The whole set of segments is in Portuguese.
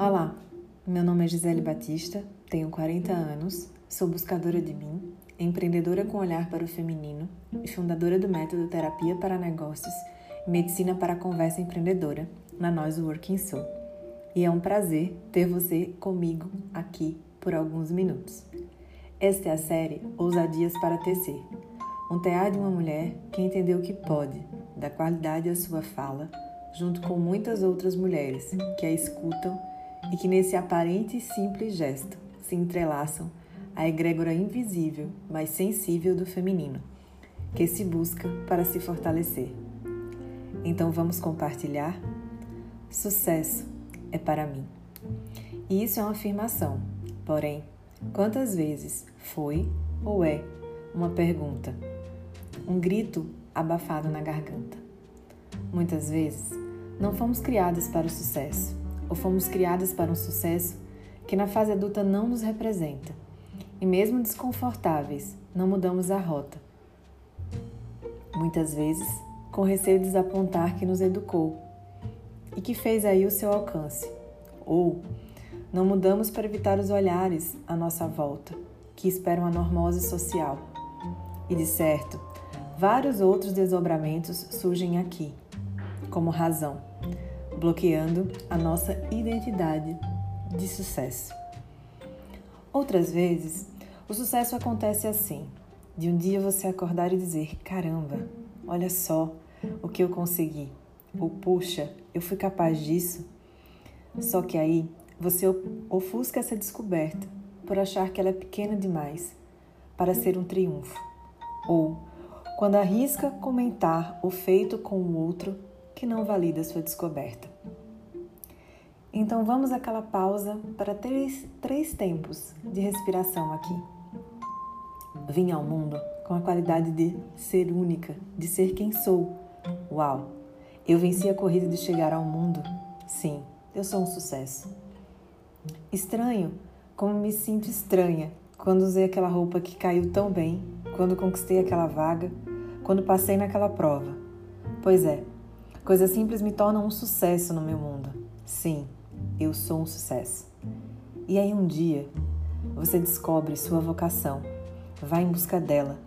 Olá, meu nome é Gisele Batista, tenho 40 anos, sou buscadora de mim, empreendedora com olhar para o feminino e fundadora do método Terapia para Negócios e Medicina para a Conversa Empreendedora na Nós Working Soul. E é um prazer ter você comigo aqui por alguns minutos. Esta é a série Ousadias para Tecer, um tear de uma mulher que entendeu que pode, da qualidade da sua fala, junto com muitas outras mulheres que a escutam e que nesse aparente e simples gesto se entrelaçam à egrégora invisível, mas sensível do feminino, que se busca para se fortalecer. Então vamos compartilhar? Sucesso é para mim. E isso é uma afirmação, porém, quantas vezes foi ou é uma pergunta, um grito abafado na garganta? Muitas vezes, não fomos criadas para o sucesso, ou fomos criadas para um sucesso que na fase adulta não nos representa. E mesmo desconfortáveis, não mudamos a rota. Muitas vezes, com receio de desapontar que nos educou e que fez aí o seu alcance. Ou não mudamos para evitar os olhares à nossa volta, que esperam a normose social. E de certo, vários outros desdobramentos surgem aqui, como razão, bloqueando a nossa identidade de sucesso. Outras vezes, o sucesso acontece assim: de um dia você acordar e dizer: caramba, olha só o que eu consegui, ou puxa, eu fui capaz disso. Só que aí você ofusca essa descoberta por achar que ela é pequena demais para ser um triunfo. Ou quando arrisca comentar o feito com o outro que não valida sua descoberta. Então vamos àquela pausa para três, três tempos de respiração aqui. Vim ao mundo com a qualidade de ser única, de ser quem sou. Uau! Eu venci a corrida de chegar ao mundo. Sim, eu sou um sucesso. Estranho como me sinto estranha quando usei aquela roupa que caiu tão bem, quando conquistei aquela vaga, quando passei naquela prova. Pois é, Coisas simples me tornam um sucesso no meu mundo. Sim, eu sou um sucesso. E aí um dia você descobre sua vocação, vai em busca dela,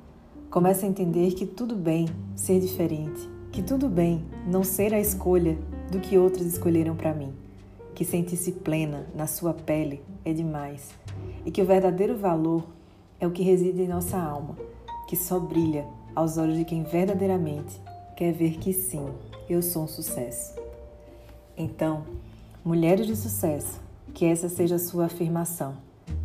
começa a entender que tudo bem ser diferente, que tudo bem não ser a escolha do que outros escolheram para mim, que sentir-se plena na sua pele é demais e que o verdadeiro valor é o que reside em nossa alma, que só brilha aos olhos de quem verdadeiramente quer ver que sim, eu sou um sucesso. Então, mulheres de sucesso, que essa seja a sua afirmação,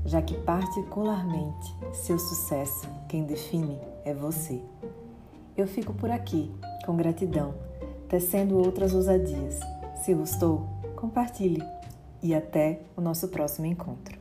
já que particularmente seu sucesso quem define é você. Eu fico por aqui, com gratidão, tecendo outras ousadias. Se gostou, compartilhe e até o nosso próximo encontro.